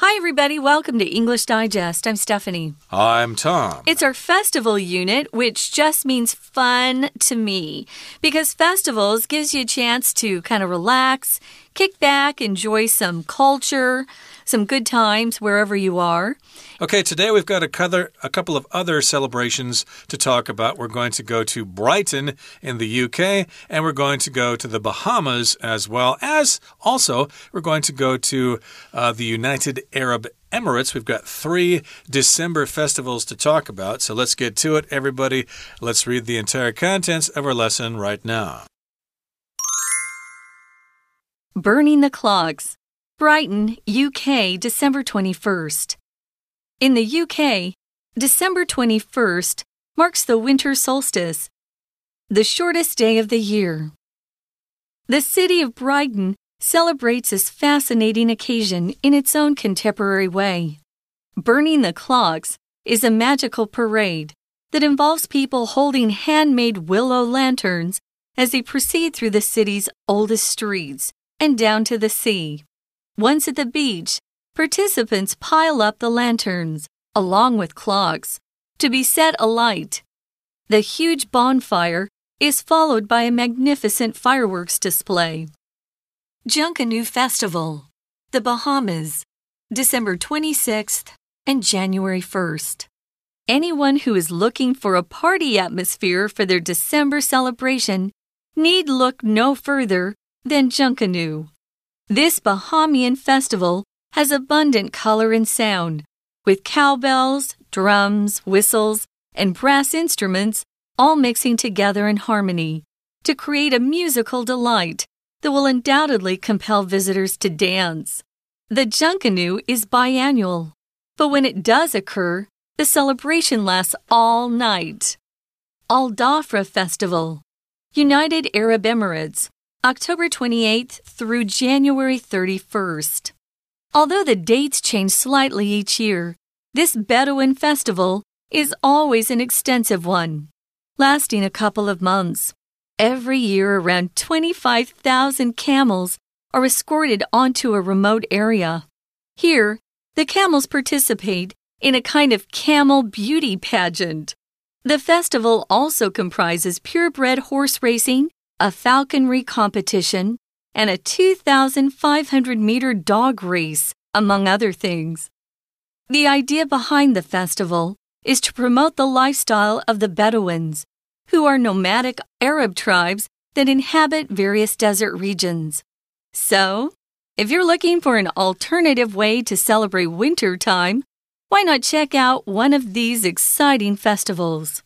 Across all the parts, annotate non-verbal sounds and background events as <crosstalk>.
Hi, everybody. Welcome to English Digest. I'm Stephanie. I'm Tom. It's our festival unit, which just means fun to me because festivals gives you a chance to kind of relax, kick back, enjoy some culture, some good times wherever you are. Okay, today we've got a, a couple of other celebrations to talk about. We're going to go to Brighton in the UK, and we're going to go to the Bahamas as well as also we're going to go to uh, the United Arab Emirates. We've got three December festivals to talk about, so let's get to it, everybody. Let's read the entire contents of our lesson right now. Burning the Clocks, Brighton, UK, December 21st. In the UK, December 21st marks the winter solstice, the shortest day of the year. The city of Brighton celebrates this fascinating occasion in its own contemporary way. Burning the Clocks is a magical parade that involves people holding handmade willow lanterns as they proceed through the city's oldest streets and down to the sea. Once at the beach, participants pile up the lanterns, along with clocks, to be set alight. The huge bonfire is followed by a magnificent fireworks display. Junkanoo Festival, the Bahamas, December 26th and January 1st. Anyone who is looking for a party atmosphere for their December celebration need look no further than Junkanoo. This Bahamian festival has abundant color and sound, with cowbells, drums, whistles, and brass instruments all mixing together in harmony to create a musical delight that will undoubtedly compel visitors to dance. The Junkanoo is biannual, but when it does occur, the celebration lasts all night. Al Dafra Festival, United Arab Emirates, October 28th through January 31st. Although the dates change slightly each year, this Bedouin festival is always an extensive one, lasting a couple of months. Every year, around 25,000 camels are escorted onto a remote area. Here, the camels participate in a kind of camel beauty pageant. The festival also comprises purebred horse racing, a falconry competition, and a 2,500 meter dog race, among other things. The idea behind the festival is to promote the lifestyle of the Bedouins, who are nomadic Arab tribes that inhabit various desert regions. So, if you're looking for an alternative way to celebrate winter time, why not check out one of these exciting festivals?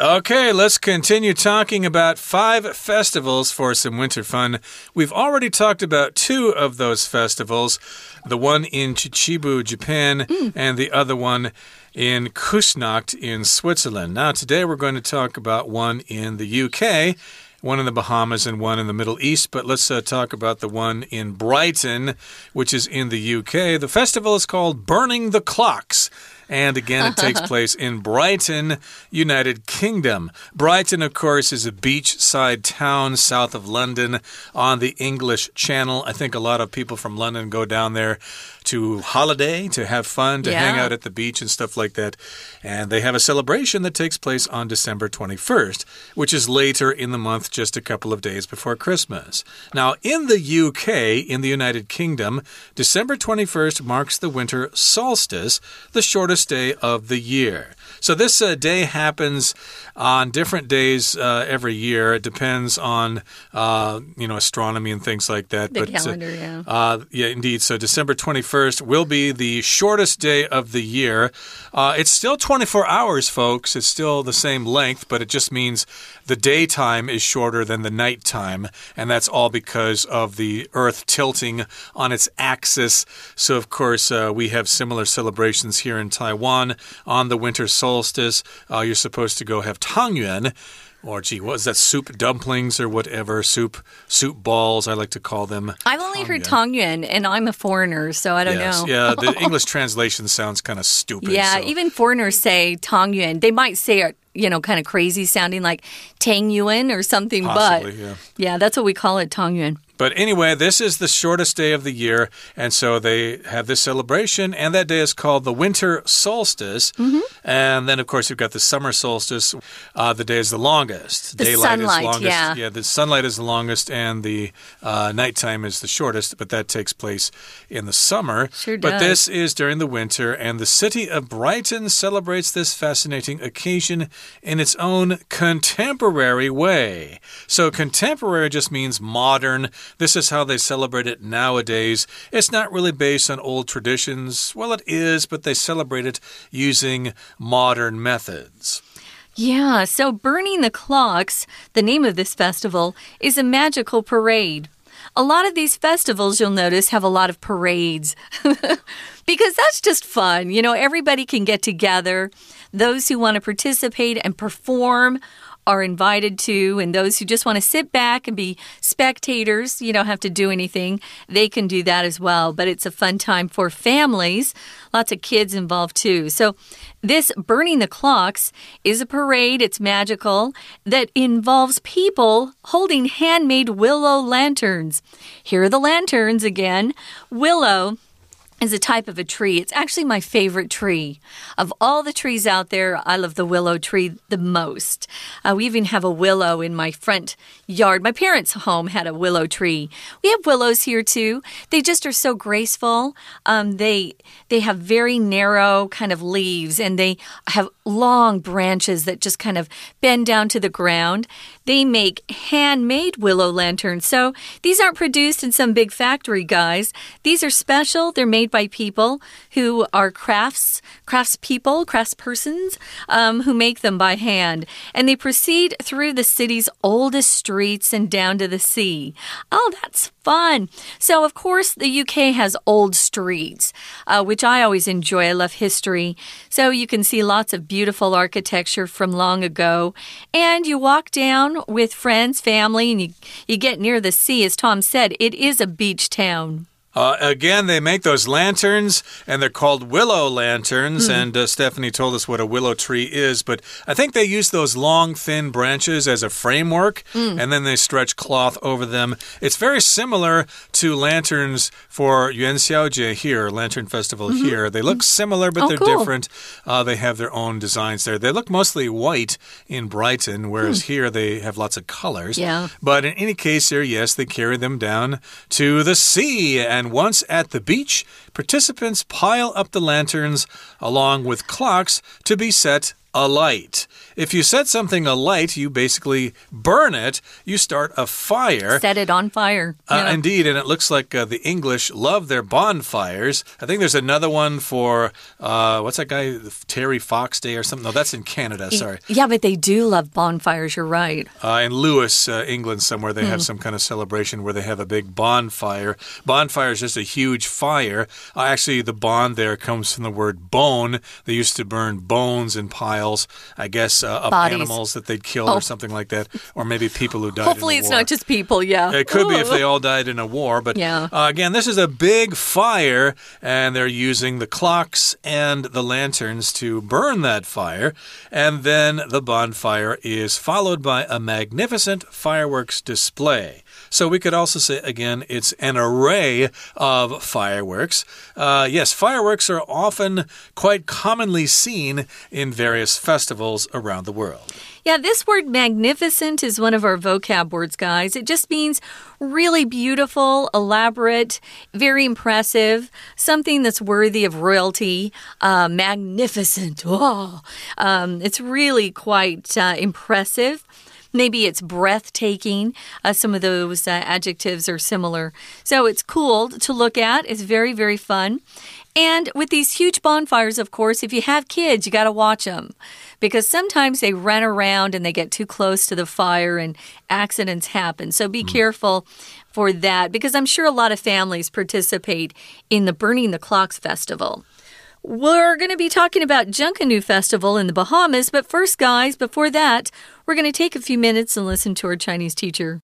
Okay, let's continue talking about five festivals for some winter fun. We've already talked about two of those festivals the one in Chichibu, Japan, mm. and the other one in Küsnacht in Switzerland. Now, today we're going to talk about one in the UK one in the Bahamas and one in the Middle East. But let's uh, talk about the one in Brighton, which is in the UK. The festival is called Burning the Clocks. And again, it takes <laughs> place in Brighton, United Kingdom. Brighton, of course, is a beachside town south of London on the English Channel. I think a lot of people from London go down there to holiday, to have fun, to yeah. hang out at the beach and stuff like that. And they have a celebration that takes place on December 21st, which is later in the month, just a couple of days before Christmas. Now, in the UK, in the United Kingdom, December 21st marks the winter solstice, the shortest day of the year. So this uh, day happens on different days uh, every year. It depends on uh, you know astronomy and things like that. The but, uh, calendar, yeah. Uh, yeah, indeed. So December 21st will be the shortest day of the year. Uh, it's still 24 hours, folks. It's still the same length, but it just means the daytime is shorter than the nighttime, and that's all because of the Earth tilting on its axis. So, of course, uh, we have similar celebrations here in Taiwan on the winter solstice. Uh, you're supposed to go have tangyuan or gee, what is that? Soup dumplings or whatever. Soup soup balls, I like to call them. I've only heard tangyuan, and I'm a foreigner, so I don't yes, know. yeah, the <laughs> English translation sounds kind of stupid. Yeah, so. even foreigners say tangyuan. They might say it, you know, kind of crazy sounding like tangyuan or something, Possibly, but yeah. yeah, that's what we call it, tangyuan. But anyway, this is the shortest day of the year, and so they have this celebration, and that day is called the winter solstice. Mm -hmm. And then, of course, you've got the summer solstice. Uh, the day is the longest. The Daylight sunlight, is longest. yeah. yeah, the sunlight is the longest, and the uh, nighttime is the shortest, but that takes place in the summer. Sure does. but this is during the winter, and the city of Brighton celebrates this fascinating occasion in its own contemporary way. So, contemporary just means modern. This is how they celebrate it nowadays. It's not really based on old traditions. Well, it is, but they celebrate it using modern methods. Yeah, so Burning the Clocks, the name of this festival, is a magical parade. A lot of these festivals, you'll notice, have a lot of parades <laughs> because that's just fun. You know, everybody can get together. Those who want to participate and perform are invited to, and those who just want to sit back and be spectators, you don't have to do anything, they can do that as well. But it's a fun time for families, lots of kids involved too. So, this Burning the Clocks is a parade, it's magical, that involves people holding handmade willow lanterns. Here are the lanterns again. Willow is a type of a tree. It's actually my favorite tree. Of all the trees out there, I love the willow tree the most. Uh, we even have a willow in my front yard. My parents' home had a willow tree. We have willows here too. They just are so graceful. Um, they they have very narrow kind of leaves and they have long branches that just kind of bend down to the ground. They make handmade willow lanterns. So these aren't produced in some big factory, guys. These are special. They're made by people who are crafts, craftspeople, craftspersons um, who make them by hand. And they proceed through the city's oldest streets and down to the sea. Oh, that's fun. So, of course, the UK has old streets, uh, which I always enjoy. I love history. So, you can see lots of beautiful architecture from long ago. And you walk down with friends, family, and you, you get near the sea. As Tom said, it is a beach town. Uh, again, they make those lanterns, and they're called willow lanterns. Hmm. And uh, Stephanie told us what a willow tree is, but I think they use those long, thin branches as a framework, Hmm. and then they stretch cloth over them. It's very similar to lanterns for Yuan Xiaojie here, Lantern Festival here. They look similar, but. Oh, they're cool. different. Uh, they have their own designs there. They look mostly white in Brighton, whereas here they have lots of colors. Hmm. Yeah. But in any case, here, yes, they carry them down to the sea. And once at the beach, participants pile up the lanterns along with clocks to be set alight. If you set something alight, you basically burn it, you start a fire. Set it on fire. Uh, Yeah. Indeed, and it looks like uh, the English love their bonfires. I think there's another one for uh, what's that guy, Terry Fox Day or something? No, that's in Canada. Sorry, Yeah, but they do love bonfires. You're right. uh, in Lewes, uh, England, somewhere they Hmm. have some kind of celebration where they have a big bonfire. Bonfire is just a huge fire. Uh, actually, the bond there comes from the word bone. They used to burn bones in piles, I guess, uh, of Bodies. animals that they'd killed Oh. or something like that, or maybe people who died. Hopefully, it's war. not just people. Yeah. It could be if they all died in a war, but Yeah. uh, again, this is a big fire, and they're using the clocks and the lanterns to burn that fire. And then the bonfire is followed by a magnificent fireworks display. So we could also say, again, it's an array of fireworks. Uh, yes, fireworks are often quite commonly seen in various festivals around the world. Yeah, this word magnificent is one of our vocab words, guys. It just means really beautiful, elaborate, very impressive, something that's worthy of royalty, uh, magnificent. <laughs> Oh, um, it's really quite uh, impressive. Maybe it's breathtaking. Uh, some of those uh, adjectives are similar. So it's cool to look at. It's very, very fun. And with these huge bonfires, of course, if you have kids, you got to watch them because sometimes they run around and they get too close to the fire and accidents happen. So be careful for that because I'm sure a lot of families participate in the Burning the Clocks Festival. We're going to be talking about Junkanoo Festival in the Bahamas, but first, guys, before that, we're going to take a few minutes and listen to our Chinese teacher.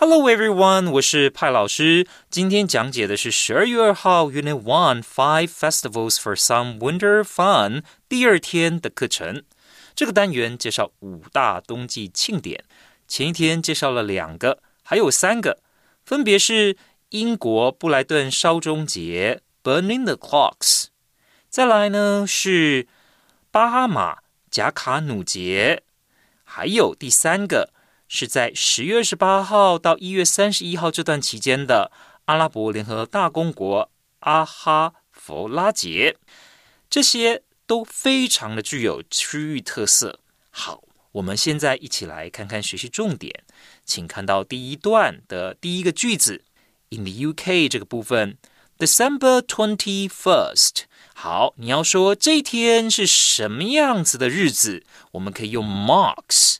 Hello everyone，我是派老师。今天讲解的是十二月二号 Unit One Five Festivals for Some Winter Fun 第二天的课程。这个单元介绍五大冬季庆典，前一天介绍了两个，还有三个。 分别是英国布莱顿烧钟节 （Burning the Clocks），再来呢是巴哈马贾卡努节，还有第三个是在十月二十八号到一月三十一号这段期间的阿拉伯联合大公国阿哈佛拉节。这些都非常的具有区域特色。好，我们现在一起来看看学习重点，请看到第一段的第一个句子，In the UK 这个部分，December twenty first。好，你要说这一天是什么样子的日子，我们可以用 marks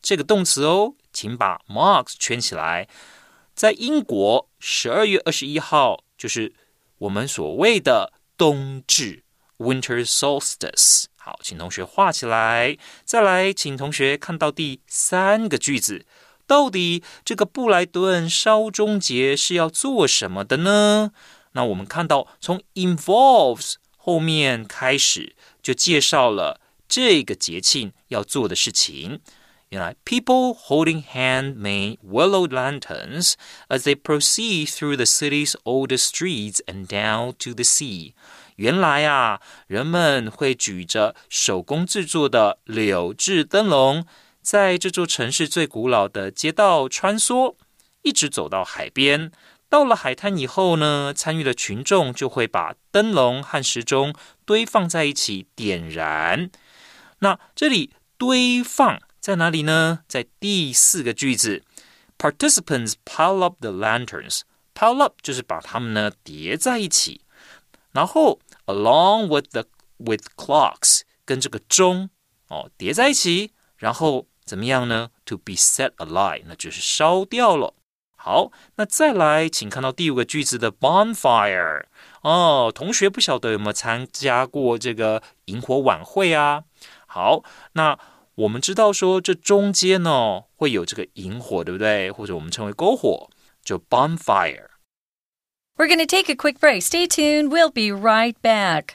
这个动词哦，请把 marks 圈起来。在英国，十二月二十一号就是我们所谓的冬至 （Winter Solstice）。好，请同学画起来。再来，请同学看到第三个句子，到底这个布莱顿烧钟节是要做什么的呢？那我们看到从 involves 后面开始就介绍了这个节庆要做的事情。原来，people holding handmade willow lanterns as they proceed through the city's older streets and down to the sea。原来啊，人们会举着手工制作的柳制灯笼，在这座城市最古老的街道穿梭，一直走到海边。 到了海滩以后呢，参与的群众就会把灯笼和时钟堆放在一起点燃。那这里堆放在哪里呢？在第四个句子，Participants pile up the lanterns。pile up 就是把它们呢叠在一起。然后，along with the with clocks，跟这个钟哦叠在一起，然后怎么样呢？To be set alight，那就是烧掉了。好，那再来，请看到第五个句子的 bonfire 哦，同学不晓得有没有参加过这个萤火晚会啊？好，那我们知道说这中间呢会有这个萤火，对不对？或者我们称为篝火，就 bonfire。We're going to take a quick break. Stay tuned. We'll be right back.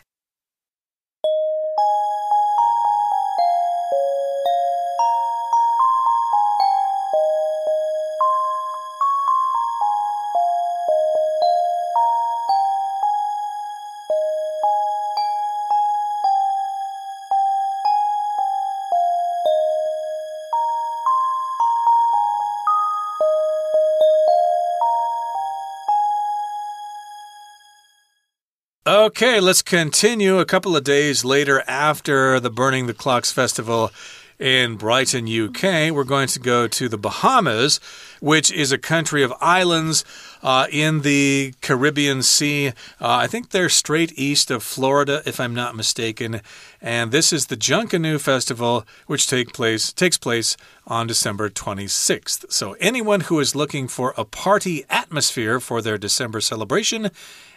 Okay, let's continue. A couple of days later, after the Burning the Clocks festival in Brighton, UK, we're going to go to the Bahamas, which is a country of islands uh, in the Caribbean Sea. Uh, I think they're straight east of Florida, if I'm not mistaken. And this is the Junkanoo Festival, which take place takes place on December 26th. So anyone who is looking for a party atmosphere for their December celebration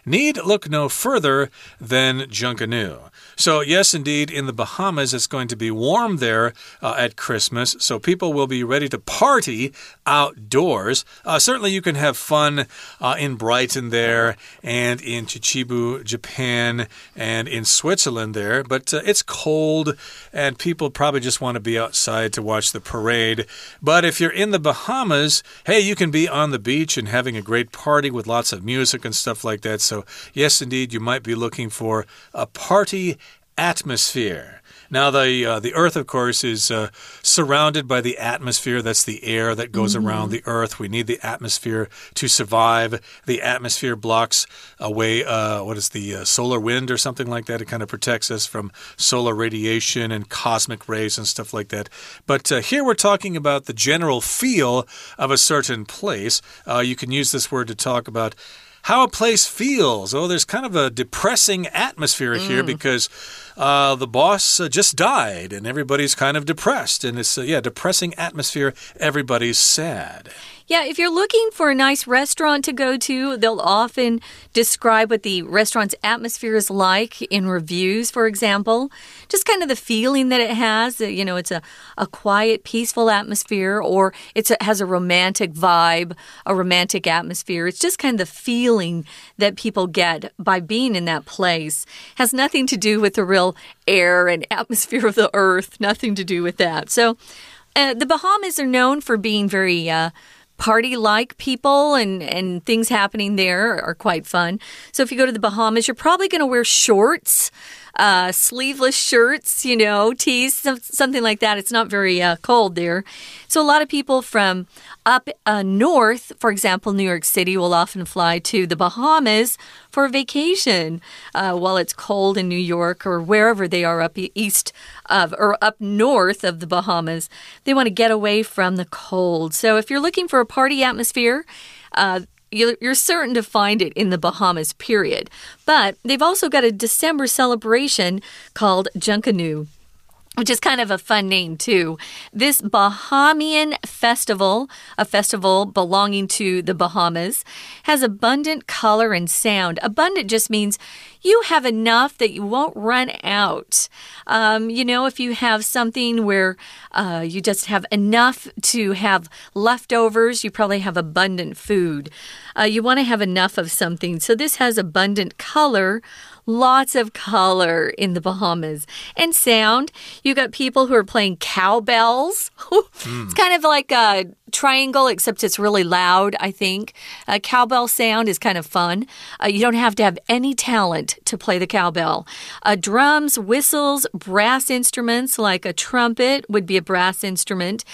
need look no further than Junkanoo. So, yes, indeed, in the Bahamas, it's going to be warm there uh, at Christmas. So, people will be ready to party outdoors. Uh, certainly, you can have fun uh, in Brighton there and in Chichibu, Japan, and in Switzerland there. But uh, it's cold, and people probably just want to be outside to watch the parade. But if you're in the Bahamas, hey, you can be on the beach and having a great party with lots of music and stuff like that. So, yes, indeed, you might be looking for a party atmosphere. Now, the uh, the Earth, of course, is uh, surrounded by the atmosphere. That's the air that goes mm -hmm. around the Earth. We need the atmosphere to survive. The atmosphere blocks away uh, what is the uh, solar wind or something like that. It kind of protects us from solar radiation and cosmic rays and stuff like that. But uh, here we're talking about the general feel of a certain place. Uh, you can use this word to talk about how a place feels. Oh, there's kind of a depressing atmosphere mm. here because uh, the boss uh, just died and everybody's kind of depressed. And it's, uh, yeah, depressing atmosphere. Everybody's sad. Yeah, if you're looking for a nice restaurant to go to, they'll often describe what the restaurant's atmosphere is like in reviews, for example. Just kind of the feeling that it has. You know, it's a, a quiet, peaceful atmosphere, or it has a romantic vibe, a romantic atmosphere. It's just kind of the feeling that people get by being in that place. Has nothing to do with the real air and atmosphere of the earth, nothing to do with that. So, uh, the Bahamas are known for being very uh, party like people and, and things happening there are quite fun. So if you go to the Bahamas, you're probably going to wear shorts uh, sleeveless shirts, you know, tees, something like that. It's not very uh, cold there. So, a lot of people from up uh, north, for example, New York City, will often fly to the Bahamas for a vacation uh, while it's cold in New York or wherever they are up east of or up north of the Bahamas. They want to get away from the cold. So, if you're looking for a party atmosphere, uh, you're certain to find it in the Bahamas, period. But they've also got a December celebration called Junkanoo which is kind of a fun name, too. This Bahamian festival, a festival belonging to the Bahamas, has abundant color and sound. Abundant just means you have enough that you won't run out. Um, you know, if you have something where uh, you just have enough to have leftovers, you probably have abundant food. Uh, you want to have enough of something. So this has abundant color lots of color in the Bahamas. And sound, you got people who are playing cowbells. mm. <laughs> It's kind of like a triangle, except it's really loud, I think. A cowbell sound is kind of fun. Uh, you don't have to have any talent to play the cowbell. Uh, drums, whistles, brass instruments like a trumpet would be a brass instrument.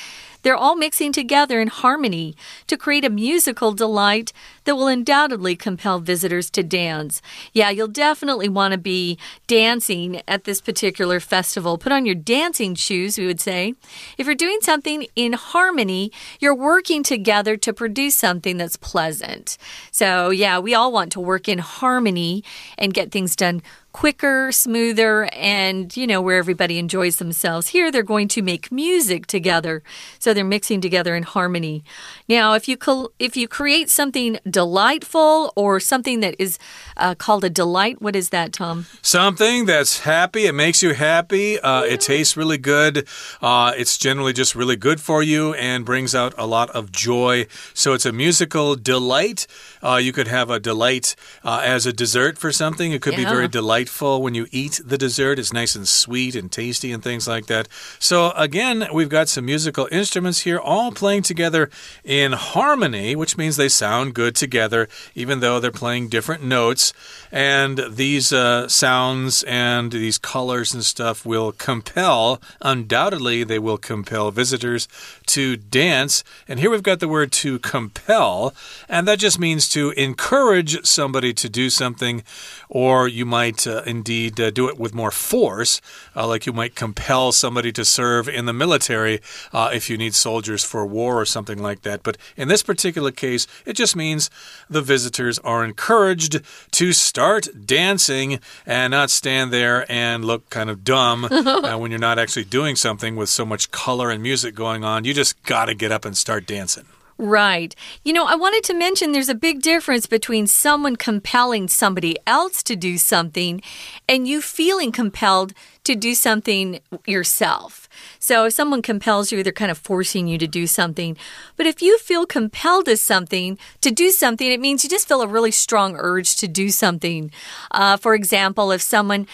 They're all mixing together in harmony to create a musical delight that will undoubtedly compel visitors to dance. Yeah, you'll definitely want to be dancing at this particular festival. Put on your dancing shoes, we would say. If you're doing something in harmony, you're working together to produce something that's pleasant. So, yeah, we all want to work in harmony and get things done quicker, smoother, and, you know, where everybody enjoys themselves. Here, they're going to make music together. So they're mixing together in harmony. Now, if you, if you create something delightful or something that is uh, called a delight, what is that, Tom? Something that's happy. It makes you happy. Uh, it tastes really good. Uh, it's generally just really good for you and brings out a lot of joy. So it's a musical delight. Uh, you could have a delight uh, as a dessert for something. It could yeah. be very delightful when you eat the dessert. It's nice and sweet and tasty and things like that. So, again, we've got some musical instruments here all playing together in harmony, which means they sound good together, even though they're playing different notes. And these uh, sounds and these colors and stuff will compel, undoubtedly, they will compel visitors to dance. And here we've got the word to compel, and that just means to encourage somebody to do something, or you might uh, indeed uh, do it with more force, uh, like you might compel somebody to serve in the military uh, if you need soldiers for war or something like that. But in this particular case, it just means the visitors are encouraged to start dancing and not stand there and look kind of dumb <laughs> when you're not actually doing something with so much color and music going on. You just got to get up and start dancing. Right. You know, I wanted to mention there's a big difference between someone compelling somebody else to do something and you feeling compelled to do something yourself. So if someone compels you, they're kind of forcing you to do something. But if you feel compelled to something, to do something, it means you just feel a really strong urge to do something. Uh, for example, if someone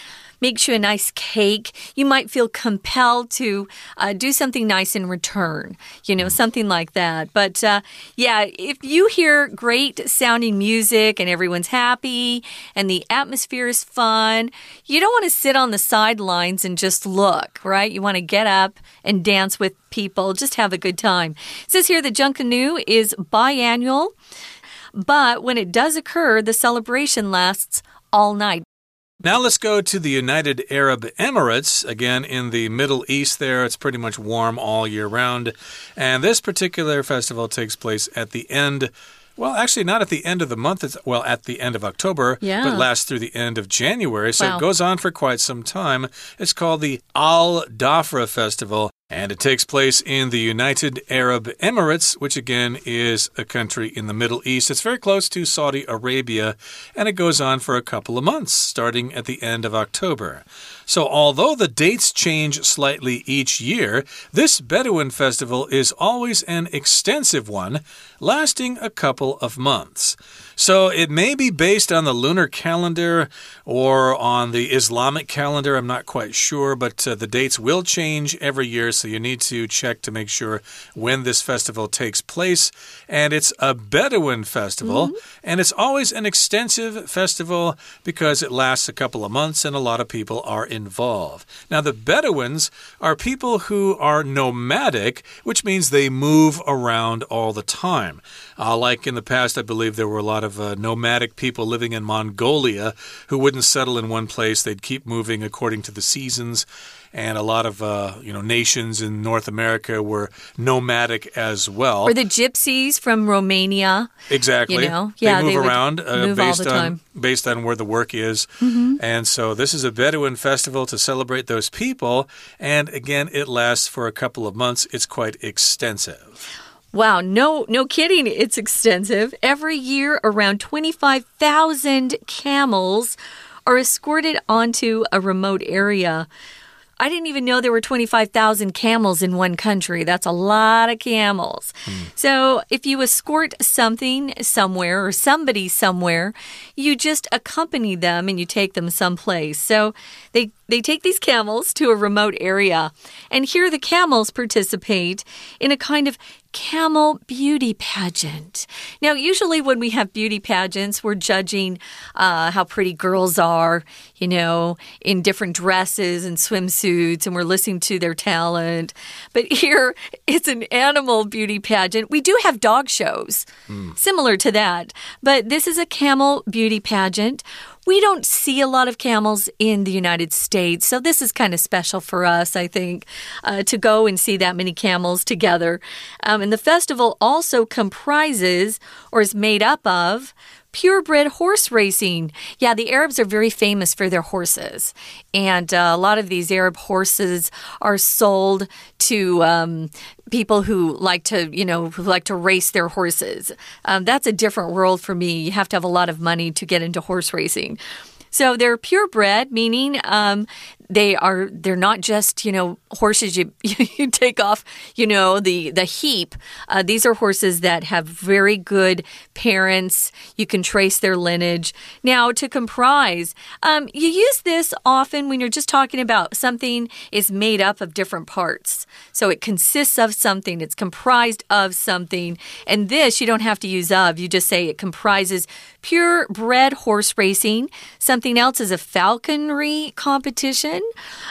makes you a nice cake, you might feel compelled to uh, do something nice in return, you know, something like that. But uh, yeah, if you hear great sounding music and everyone's happy and the atmosphere is fun, you don't want to sit on the sidelines and just look, right? You want to get up and dance with people, just have a good time. It says here the Junkanoo is biannual. But when it does occur, the celebration lasts all night. Now let's go to the United Arab Emirates. Again, in the Middle East, there it's pretty much warm all year round. And this particular festival takes place at the end. Well, actually, not at the end of the month. It's, well, at the end of October, yeah. but lasts through the end of January. So wow. it goes on for quite some time. It's called the Al Dafra Festival. And it takes place in the United Arab Emirates, which again is a country in the Middle East. It's very close to Saudi Arabia, and it goes on for a couple of months, starting at the end of October. So, although the dates change slightly each year, this Bedouin festival is always an extensive one, lasting a couple of months. So, it may be based on the lunar calendar or on the Islamic calendar. I'm not quite sure, but uh, the dates will change every year so you need to check to make sure when this festival takes place. And it's a Bedouin festival, mm -hmm. and it's always an extensive festival because it lasts a couple of months and a lot of people are involved. Now, the Bedouins are people who are nomadic, which means they move around all the time. Uh, like in the past, I believe there were a lot of uh, nomadic people living in Mongolia who wouldn't settle in one place. They'd keep moving according to the seasons and a lot of uh, you know nations in North America were nomadic as well. Or the gypsies from Romania. Exactly. You know, yeah, they move around uh, move based on based on where the work is, mm -hmm. and so this is a Bedouin festival to celebrate those people. And again, it lasts for a couple of months. It's quite extensive. Wow, no no kidding, it's extensive. Every year around 25,000 camels are escorted onto a remote area I didn't even know there were 25,000 camels in one country. That's a lot of camels. Mm. So, if you escort something somewhere or somebody somewhere, you just accompany them and you take them someplace. So, they they take these camels to a remote area, and here the camels participate in a kind of camel beauty pageant. Now, usually when we have beauty pageants, we're judging uh, how pretty girls are, you know, in different dresses and swimsuits, and we're listening to their talent. But here, <laughs> it's an animal beauty pageant. We do have dog shows mm. similar to that, but this is a camel beauty pageant we don't see a lot of camels in the United States, so this is kind of special for us, I think, uh, to go and see that many camels together. Um, and the festival also comprises or is made up of purebred horse racing. Yeah, the Arabs are very famous for their horses. And uh, a lot of these Arab horses are sold to um, people who like to, you know, who like to race their horses. Um, that's a different world for me. You have to have a lot of money to get into horse racing. So they're purebred, meaning um, they are they're not just you know horses you <laughs> you take off you know the the heap. Uh, these are horses that have very good parents. You can trace their lineage. Now to comprise um, you use this often when you're just talking about something is made up of different parts. So it consists of something. It's comprised of something. And this you don't have to use of. You just say it comprises purebred horse racing. Something else is a falconry competition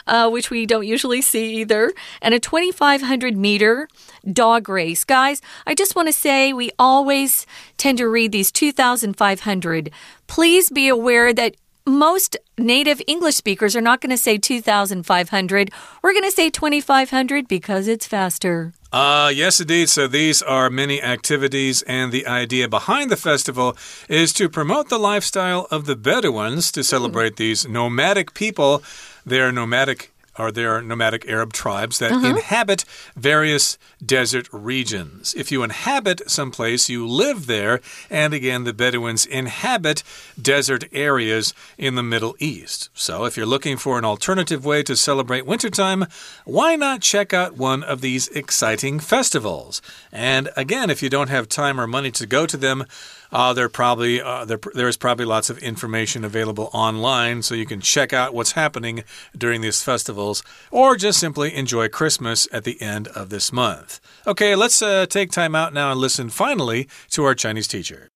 uh, which we don't usually see either, and a 2,500 meter dog race. Guys, I just want to say we always tend to read these 2,500. Please be aware that most native English speakers are not going to say 2,500. We're going to say 2,500 because it's faster. Uh, yes, indeed. So these are many activities, and the idea behind the festival is to promote the lifestyle of the Bedouins to celebrate these nomadic people. They are nomadic are there nomadic Arab tribes that uh -huh. inhabit various desert regions. If you inhabit someplace, you live there. And again, the Bedouins inhabit desert areas in the Middle East. So if you're looking for an alternative way to celebrate wintertime, why not check out one of these exciting festivals? And again, if you don't have time or money to go to them, uh, there probably uh, there, there's probably lots of information available online, so you can check out what's happening during these festivals, or just simply enjoy Christmas at the end of this month. Okay, let's uh, take time out now and listen finally to our Chinese teacher.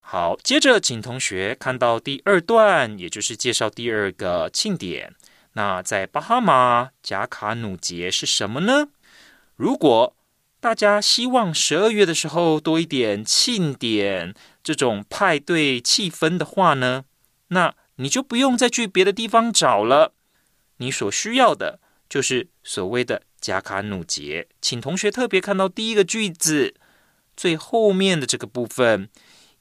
好，接着请同学看到第二段，也就是介绍第二个庆典。那在巴哈马贾卡努节是什么呢？如果大家希望十二月的时候多一点庆典， 这种派对气氛的话呢，那你就不用再去别的地方找了。你所需要的就是所谓的加卡努节。请同学特别看到第一个句子最后面的这个部分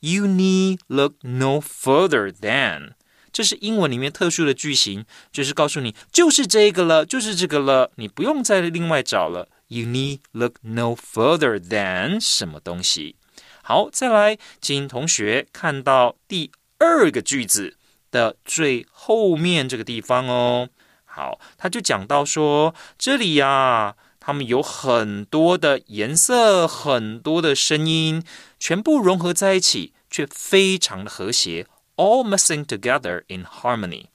，You need look no further than。这是英文里面特殊的句型，就是告诉你就是这个了，就是这个了，你不用再另外找了。You need look no further than 什么东西？好，再来，请同学看到第二个句子的最后面这个地方哦。好，他就讲到说，这里呀，他们有很多的颜色，很多的声音，全部融合在一起，却非常的和谐，all mixing together in harmony。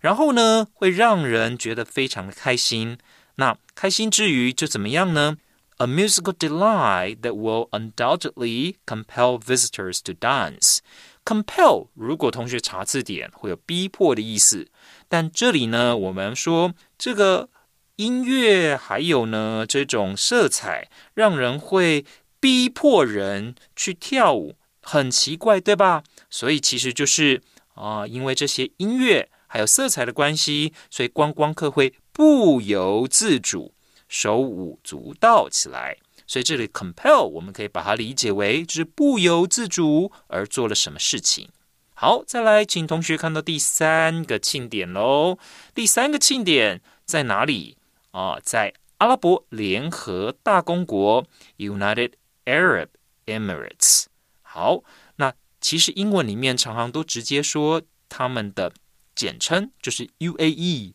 然后呢，会让人觉得非常的开心。那开心之余就怎么样呢 ？A musical delight that will undoubtedly compel visitors to dance. Compel，如果同学查字典，会有逼迫的意思。但这里呢，我们说这个音乐还有呢这种色彩，让人会逼迫人去跳舞，很奇怪，对吧？所以其实就是啊，因为这些音乐还有色彩的关系，所以观光客会不由自主 手舞足蹈起来。所以这里 compel 我们可以把它理解为就是不由自主而做了什么事情。好，再来，请同学看到第三个庆典喽。第三个庆典在哪里啊？在阿拉伯联合大公国 （United Arab Emirates）。好，那其实英文里面常常都直接说他们的简称就是 UAE，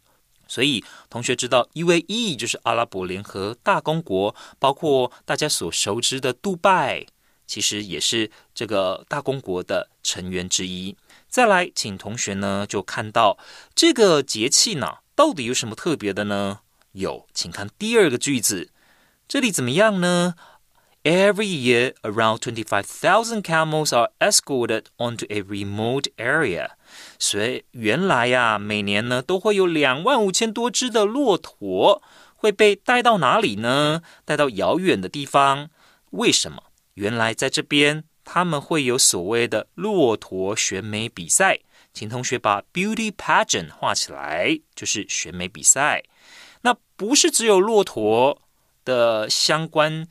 所以同学知道 UAE 就是阿拉伯联合大公国，包括大家所熟知的杜拜。其实也是这个大公国的成员之一。再来，请同学呢就看到这个节气呢，到底有什么特别的呢？有，请看第二个句子，这里怎么样呢？Every year, around twenty-five thousand camels are escorted onto a remote area。所以原来呀，每年呢都会有两万五千多只的骆驼会被带到哪里呢？带到遥远的地方。为什么？原来在这边，他们会有所谓的骆驼选美比赛，请同学把 beauty pageant 画起来，就是选美比赛。那不是只有骆驼的相关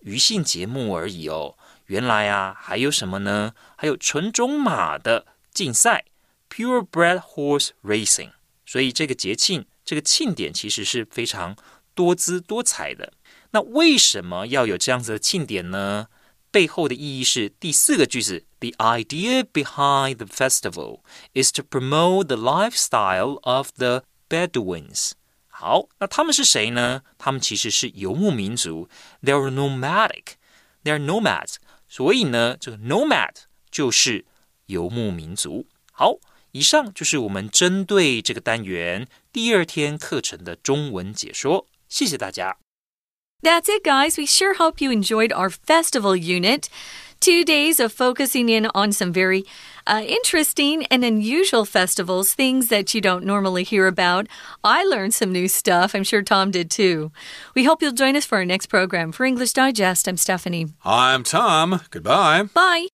娱乐节目而已哦。原来啊，还有什么呢？还有纯种马的竞赛 ，purebred horse racing。所以这个节庆，这个庆典其实是非常多姿多彩的。那为什么要有这样子的庆典呢？背后的意义是第四个句子：The idea behind the festival is to promote the lifestyle of the Bedouins。好，那他们是谁呢？他们其实是游牧民族，They are nomadic. They are nomads。所以呢，这个 nomad 就是游牧民族。好， 以上就是我们针对这个单元第二天课程的中文解说。谢谢大家。That's it, guys. We sure hope you enjoyed our festival unit. Two days of focusing in on some very uh, interesting and unusual festivals, things that you don't normally hear about. I learned some new stuff. I'm sure Tom did too. We hope you'll join us for our next program. For English Digest, I'm Stephanie. I'm Tom. Goodbye. Bye.